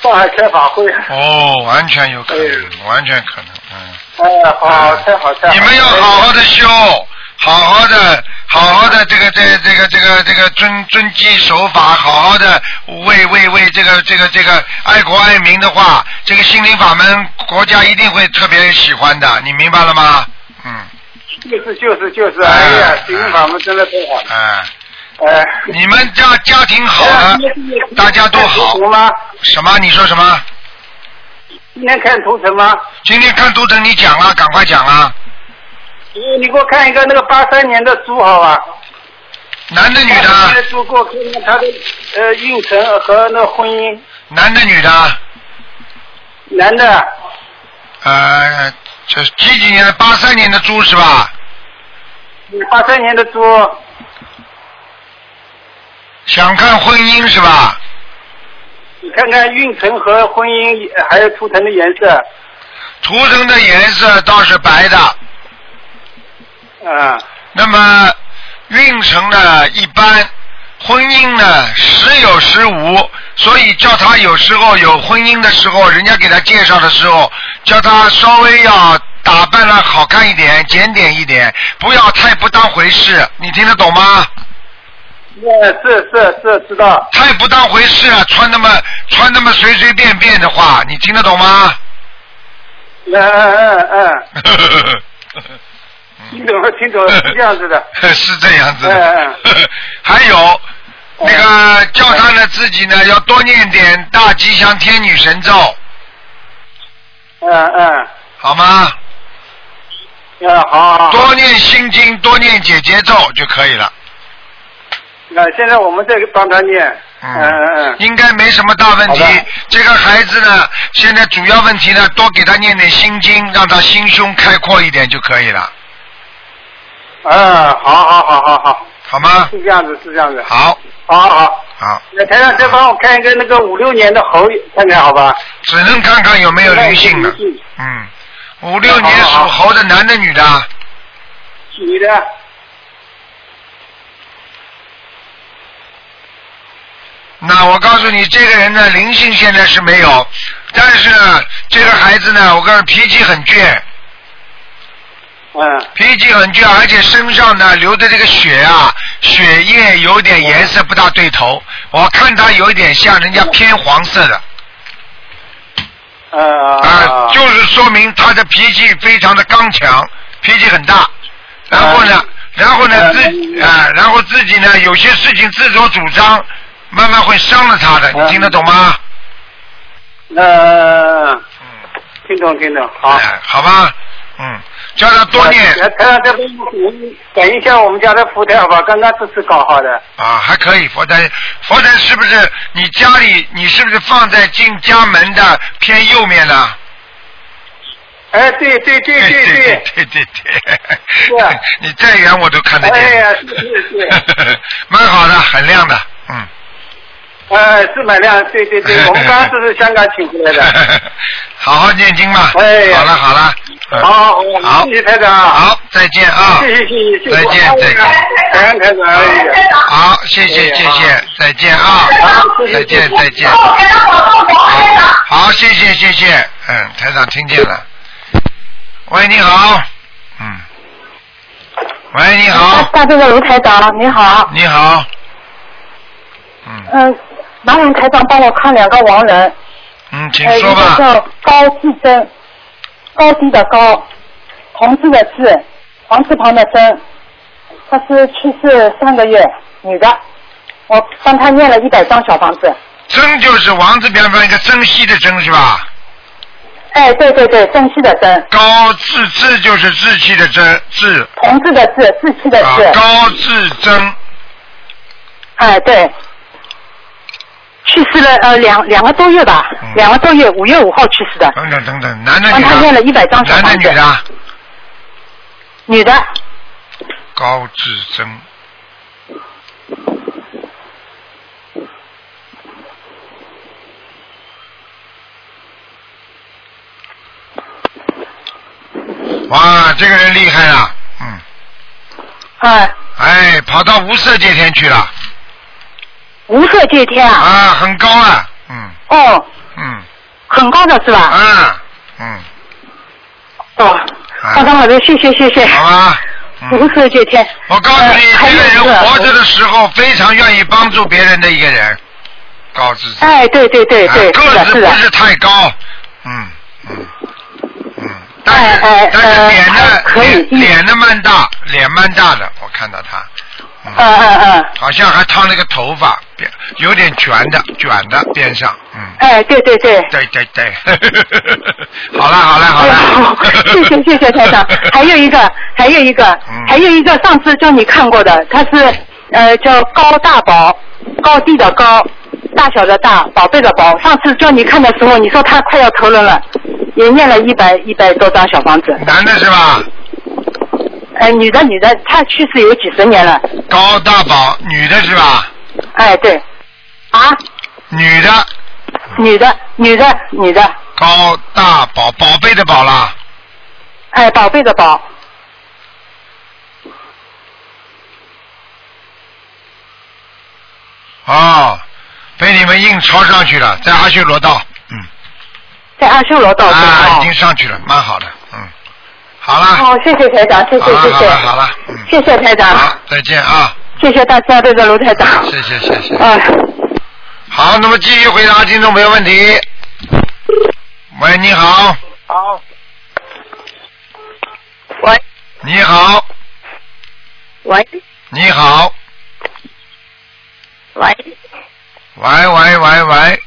上海开法会，哦，完全有可能，哎完全可能，嗯。哎呀，好，太好太好，你们要好好的修，好好的，好好的这个这个这个这个这个遵遵纪守法，好好的为为为这个这个这个爱国爱民的话，这个心灵法门国家一定会特别喜欢的，你明白了吗？嗯，就是就是就是，哎呀，心灵法门真的太好了，哎，哎。你们家家庭好了，大家都好。什么？你说什么？今天看图腾吗？今天看图腾你讲啊，赶快讲啊！你你给我看一个那个八三年的猪好吧？男的女的？的猪给我看看他的呃运程和那婚姻，男的女的？男的呃，这几几年的？八三年的猪是吧？八三年的猪，想看婚姻是吧？你看看运程和婚姻呃还有图腾的颜色，图腾的颜色倒是白的，啊那么运程呢一般，婚姻呢时有时无，所以叫他有时候有婚姻的时候，人家给他介绍的时候，叫他稍微要打扮的好看一点，检点一点，不要太不当回事，你听得懂吗？呃是是是知道，太不当回事了，穿那么穿那么随随便便的话，你听得懂吗？嗯嗯嗯嗯，听懂了听懂了，是这样子的，是这样子嗯的。还有那个叫他呢自己呢要多念点大吉祥天女神咒，嗯嗯好吗？嗯好好好，多念心经，多念姐姐咒就可以了。那现在我们在帮他念，嗯嗯嗯。应该没什么大问题。这个孩子呢，现在主要问题呢，多给他念点心经，让他心胸开阔一点就可以了，嗯，好好好好好，好吗？是这样子，是这样子。好，好好。好，那台长再帮我看一个那个五六年的猴，看看好吧？只能看看有没有灵性了。嗯，五六年属猴的男的女的？女的。那我告诉你，这个人呢，灵性现在是没有，但是呢，这个孩子呢，我告诉你，脾气很倔。嗯。脾气很倔，而且身上呢流的这个血啊，血液有点颜色不大对头，我看他有一点像人家偏黄色的。呃。啊，就是说明他的脾气非常的刚强，脾气很大。然后呢，然后呢自啊，然后自己呢有些事情自作主张，慢慢会伤了他的，你听得懂吗？呃，听懂听懂，好。哎好吧，嗯，叫他多念。呃台长这边等一下我们家的佛台好吧？刚刚这次搞好的。啊，还可以，佛台，佛台是不是你家里你是不是放在进家门的偏右面呢？哎，对对对对对对。对对对。你再远我都看得见。哎呀，是是是。蛮好的，很亮的，嗯。呃，是蛮亮，对对对，我们刚刚是香港请过来的。好好念经嘛。哎好了好了。嗯好好好，谢谢台长。好，再见啊。谢谢谢谢谢谢。再见再见。感恩台长。哎好，谢谢谢谢，再见啊。再见再见。好，谢谢谢谢，嗯，台长听见了。喂，你好。嗯。喂，你好。大队的卢台长，你好。你好。嗯嗯，麻烦台长帮我看两个亡人。嗯，请说吧。叫高志珍，高低的高，同志的志，黄字旁的珍。她是去世三个月，女的。我帮她念了一百张小房子。珍就是王字边放一个珍惜的珍是吧？哎，对对对，珍惜的珍。高志志就是志气的志志。同志的志，志气的啊志。，高志珍。哎，对。去世了呃两两个多月吧，两个多月，五月五号去世的。等等等等，男的帮女的？他念了一百张小男的房子。女的？女的。高志珍。哇，这个人厉害了，嗯。哎。哎，跑到无色界天去了。无色界天啊。啊，很高啊，嗯。哦。嗯。很高的是吧？啊，嗯。哦，好的好的，谢谢谢谢。好啊。无色界天。我告诉你，这个人活着的时候非常愿意帮助别人的一个人，高志珍。哎，对对对个子不。是太高，嗯嗯嗯，但是、哎哎但是呃脸呢还可以脸脸呢蛮大，脸蛮大的，我看到他，嗯嗯嗯。好像还烫了个头发，边有点卷的卷的边上，嗯，哎，对对对。对对对，好了好了好哎了，呦，谢谢谢谢台长。还有一个，还有一个，嗯还有一个，上次叫你看过的，他是呃叫高大宝，高地的高，大小的大，宝贝的宝。上次叫你看的时候，你说他快要投人了，也念了一百一百多张小房子。男的是吧？哎，女的女的，她去世有几十年了。高大宝，女的是吧？哎，对。啊？女的。女的，女的，女的。高大宝，宝贝的宝啦。哎，宝贝的宝。哦，被你们硬抄上去了，在阿修罗道，嗯。在阿修罗道。啊，已经上去了，蛮好的，嗯。好了。好，谢谢台长，谢谢谢谢。好了好了，嗯。谢谢台长。好，再见啊！谢谢大家，这个卢台长。谢谢谢谢。啊。好，那么继续回答听众朋友问题。喂，你好。好。喂。你好，喂你好，喂喂喂喂喂，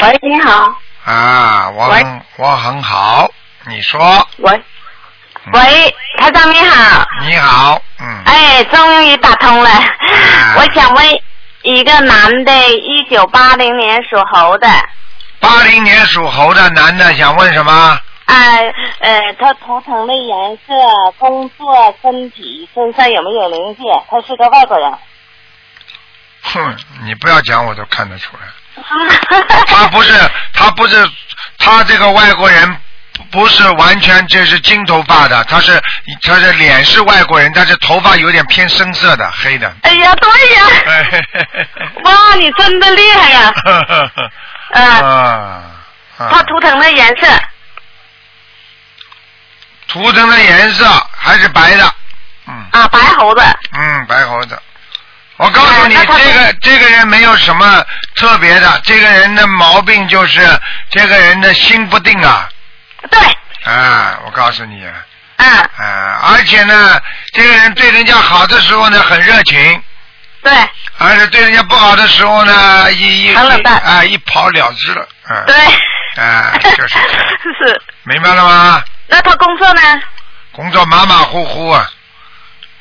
喂，你好，啊，我很我很好，你说，喂喂，台长你好，你好，嗯，哎，终于打通了，我想问一个男的，一九八零年属猴的，八零年属猴的男的想问什么？哎呃，他头疼的颜色、工作、身体、身上有没有灵界？他是个外国人。哼，你不要讲，我都看得出来。他不是，他不是，他这个外国人不是完全就是金头发的，他是他的脸是外国人，但是头发有点偏深色的，黑的。哎呀，对呀，哎哇，你真的厉害呀！嗯，啊，他图腾的颜色，图腾的颜色还是白的，嗯啊，白猴子，嗯，白猴子。我告诉你，哎这个这个人没有什么特别的，这个人的毛病就是这个人的心不定啊。对。啊，我告诉你。嗯。啊，而且呢，这个人对人家好的时候呢很热情。对。而且对人家不好的时候呢，一一很冷淡啊一跑了之了。嗯。对。啊，就是这样，是。明白了吗？那他工作呢？工作马马虎虎啊，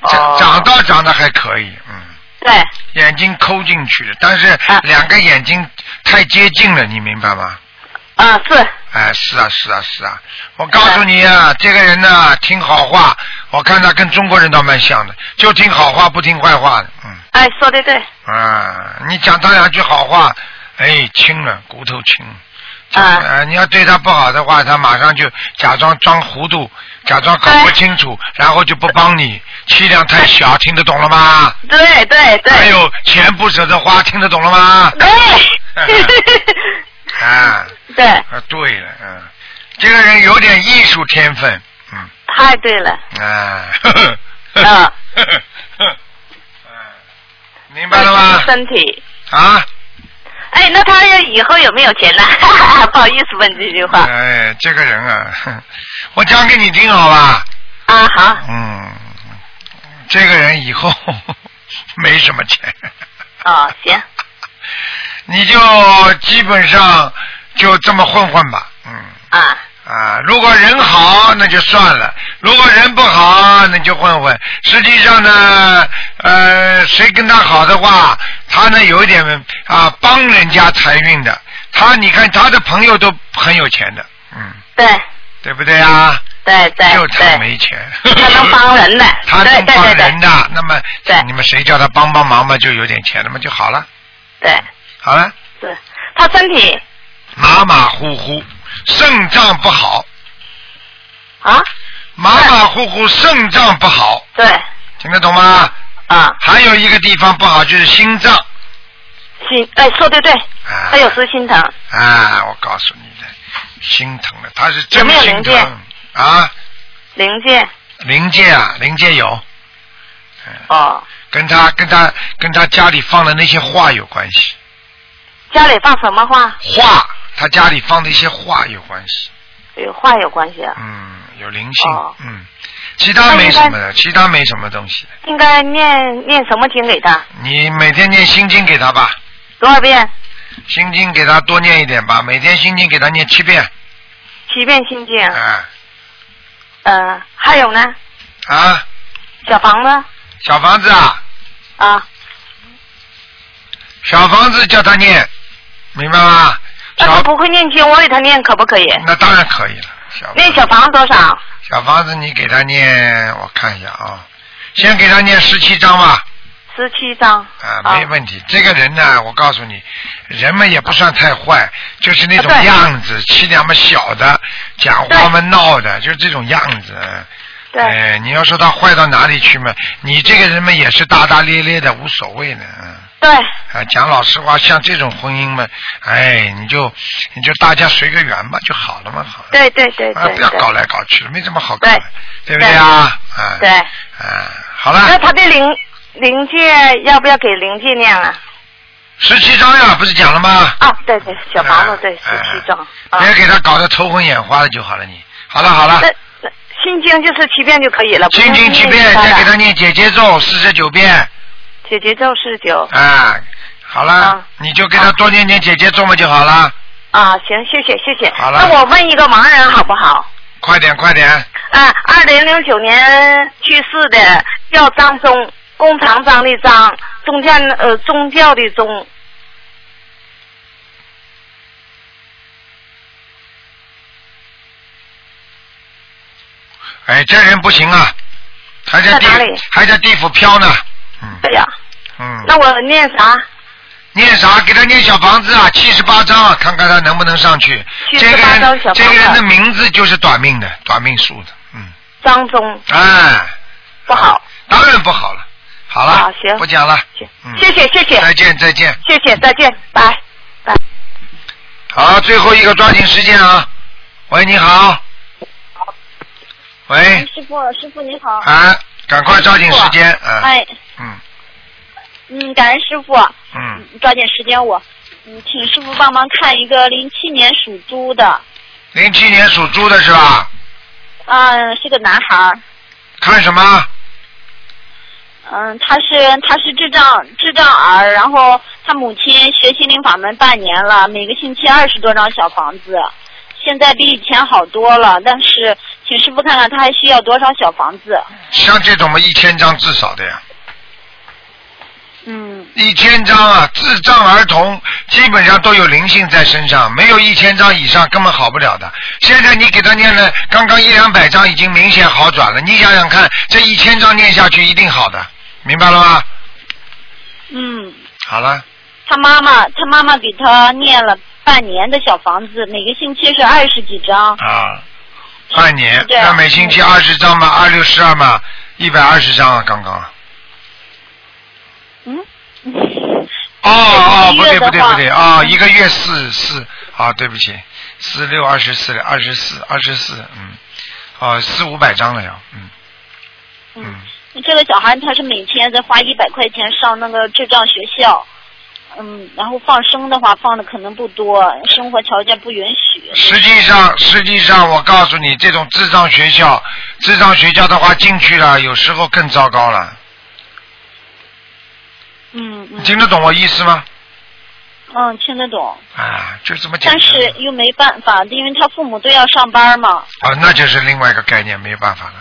长长倒长得还可以，嗯。对。眼睛抠进去了，但是啊两个眼睛太接近了，你明白吗？啊，是。哎，是啊，是啊，是啊。我告诉你啊，这个人呢，听好话，我看他跟中国人倒蛮像的，就听好话不听坏话的，嗯。哎，说的对。啊，你讲他两句好话，哎，轻了，骨头轻。啊。呃，你要对他不好的话，他马上就假装装糊涂，假装搞不清楚，然后就不帮你，气量太小，听得懂了吗？对对对。还有钱不舍得花，听得懂了吗？对。啊。对。啊，对了，嗯，这个人有点艺术天分，嗯太对了。啊。呵呵呵啊。呵呵呵明白了吗？身体。啊。哎，那他以后有没有钱呢？不好意思问这句话。哎，这个人啊，我讲给你听好吧？啊，好。嗯，这个人以后 没什么钱。哦，行。你就基本上就这么混混吧，嗯。啊。啊，如果人好那就算了，如果人不好那就混混。实际上呢，呃，谁跟他好的话，他呢有一点啊帮人家财运的。他你看他的朋友都很有钱的，嗯，对。对不对啊？对对就他没钱。他能帮人的。他能帮人的，那么你们谁叫他帮帮忙嘛，就有点钱了嘛，就好了。对。好了，对。他身体马马虎虎，肾脏不好。啊？马马虎虎，肾脏不好。对。听得懂吗？啊。还有一个地方不好就是心脏。心，哎，说对对。啊。他有时心疼。啊，我告诉你的，心疼了，他是有真心疼啊。零件。零件啊，零件有。哦。跟他跟他跟他家里放的那些画有关系，家里放什么画？画，他家里放的一些画有关系，有画有关系啊。嗯，有灵性，哦嗯，其他没什么的，其他没什么东西。应该念念什么经给他？你每天念心经给他吧，多少遍？心经给他多念一点吧，每天心经给他念七遍，七遍心经。啊呃，还有呢？啊，小房子小房子啊，啊，小房子叫他念，明白吗？那他不会念经，我给他念可不可以？那当然可以了，小那小房子多少？小房子你给他念，我看一下啊，先给他念十七章吧。十七章。啊，没问题。这个人呢，我告诉你，人们也不算太坏，就是那种样子，气量嘛小的，讲话嘛闹的，就是这种样子。对。哎，你要说他坏到哪里去嘛？你这个人嘛也是大大咧咧的，无所谓的。嗯。对。啊，讲老实话，像这种婚姻嘛，哎，你就你就大家随个缘吧，就好了嘛，好了。对对对啊，对对。不要搞来搞去了，没这么好搞的，对不对啊？啊。对。啊，好了。那他的灵灵界要不要给灵界念啊？十七章呀，不是讲了吗？啊，对对，小房子对，十七张。啊别给他搞得头昏眼花的就好了你。好了好了，那那心经就是七遍就可以了。心经七遍，再给他念姐姐咒四十九遍。姐姐咒四十九。啊，好了，你就给他多念念姐姐咒嘛就好了。啊，行，谢谢谢谢。好了那我问一个盲人好不好？快点快点，啊，二零零九年去世的，叫张忠，工长张的张，宗教呃宗教的宗。哎，这人不行啊，还在地里还在地府飘呢。嗯哎呀，嗯，那我念啥？念啥？给他念小房子啊，七十八章啊，看看他能不能上去。这个78张人小房，子这个人的名字就是短命的，短命数的，嗯，张忠哎，不好。当然不好了。好了，好行不讲了。嗯谢谢谢谢再见再见。谢谢，再见，拜拜。好，最后一个抓紧时间啊！喂，你好。喂，师傅，师傅你好。啊，赶快抓紧时间啊！哎，嗯嗯，感恩师傅，嗯，抓紧时间我，嗯，请师傅帮忙看一个零七年属猪的，零七年属猪的是吧？嗯，是个男孩儿，看什么？嗯，他是他是智障智障儿，然后他母亲学心灵法门半年了，每个星期二十多张小房子，现在比以前好多了，但是请师傅看看他还需要多少小房子？像这种嘛，一千张至少的呀。嗯。一千张啊，智障儿童基本上都有灵性在身上，没有一千张以上根本好不了的。现在你给他念了刚刚一两百张，已经明显好转了。你想想看，这一千张念下去一定好的，明白了吗？嗯。好了，他妈妈，他妈妈给他念了半年的小房子，每个星期是二十几张。啊，半年，那每星期二十张嘛，二六十二嘛，一百二十张啊，刚刚。嗯。哦哦，不对不对不对啊，一个月四四啊，对不起，四六二十四二十四二十四，嗯，啊四五百张了要，嗯嗯，这个小孩他是每天在花一百块钱上那个智障学校，嗯，然后放生的话放的可能不多，生活条件不允许。实际上实际上我告诉你，这种智障学校，智障学校的话进去了，有时候更糟糕了，嗯嗯你听得懂我意思吗？嗯，听得懂，啊，就这么简单但。是又没办法，因为他父母都要上班嘛。啊，那就是另外一个概念，没有办法了。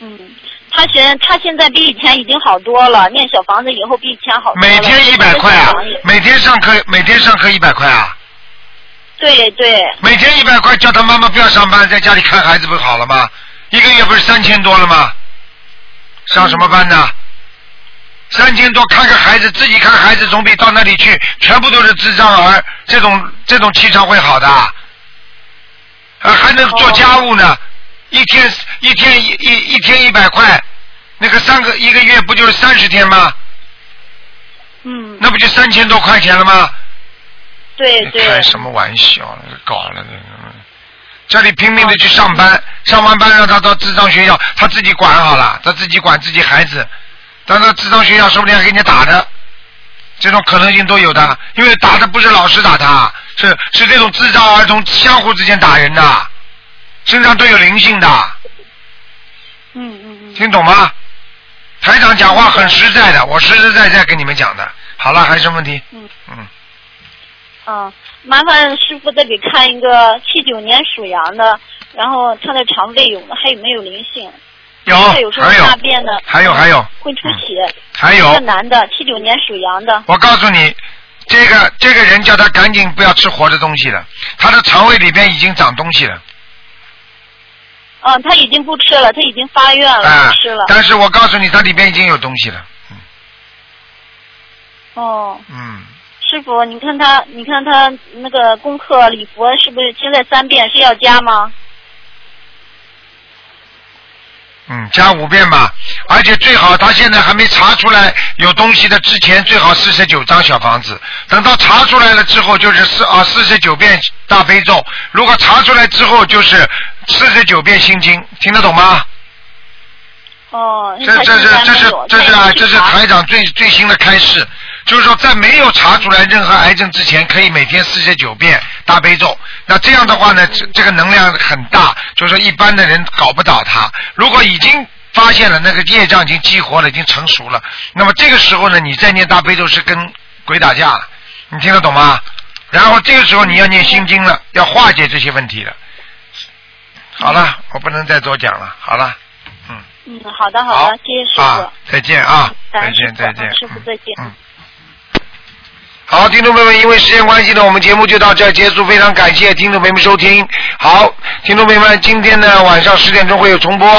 嗯，嗯他现他现在比以前已经好多了，念小房子以后比以前好多了。每天一百块啊每天上课每天上课一百块啊，对对，每天一百块，叫他妈妈不要上班，在家里看孩子不好了吗？一个月不是三千多了吗？上什么班呢？三千多看个孩子，自己看孩子总比到那里去全部都是智障儿，这种这种气场会好的。啊，还能做家务呢，一天一天一一一天一百块，那个三个一个月不就是三十天吗？嗯。那不就三千多块钱了吗？对对。开什么玩笑了？搞了这个。这里拼命的去上班，上完班让他到智障学校，他自己管好了，他自己管自己孩子。到那智障学校，说不定还给你打的，这种可能性都有的。因为打的不是老师打他，是是这种智障儿童相互之间打人的，身上都有灵性的。嗯嗯嗯。听懂吗？台长讲话很实在的，我实实在在跟你们讲的。好了，还有什么问题？嗯嗯，嗯，麻烦师傅再给看一个七九年属羊的，然后他的肠胃有还有没有灵性？有他有时候还有大便的，还有还有会出血。还有一个男的，七九年属羊的。我告诉你，这个这个人叫他赶紧不要吃活的东西了，他的肠胃里边已经长东西了。嗯，他已经不吃了，他已经发愿了，啊不吃了。但是我告诉你，他里边已经有东西了。哦，嗯，师傅，你看他，你看他那个功课礼佛是不是现在三遍是要加吗？嗯，加五遍吧，而且最好他现在还没查出来有东西的之前，最好四十九张小房子。等到查出来了之后，就是四啊四十九遍大悲咒。如果查出来之后，就是四十九遍心经，听得懂吗？哦，这这是这是这是啊，这是台长最最新的开示，就是说在没有查出来任何癌症之前，可以每天四十九遍大悲咒。那这样的话呢，这这个能量很大，就是说一般的人搞不倒它。如果已经发现了那个业障已经激活了，已经成熟了，那么这个时候呢，你再念大悲咒是跟鬼打架了，你听得懂吗？然后这个时候你要念心经了，要化解这些问题了。好了，我不能再多讲了。好了。嗯，嗯好的好的，谢谢师傅。啊，再见啊，再见再见。师傅再见。嗯好，听众朋友们，因为时间关系呢，我们节目就到这结束。非常感谢听众朋友们收听。好，听众朋友们，今天呢晚上十点钟会有重播。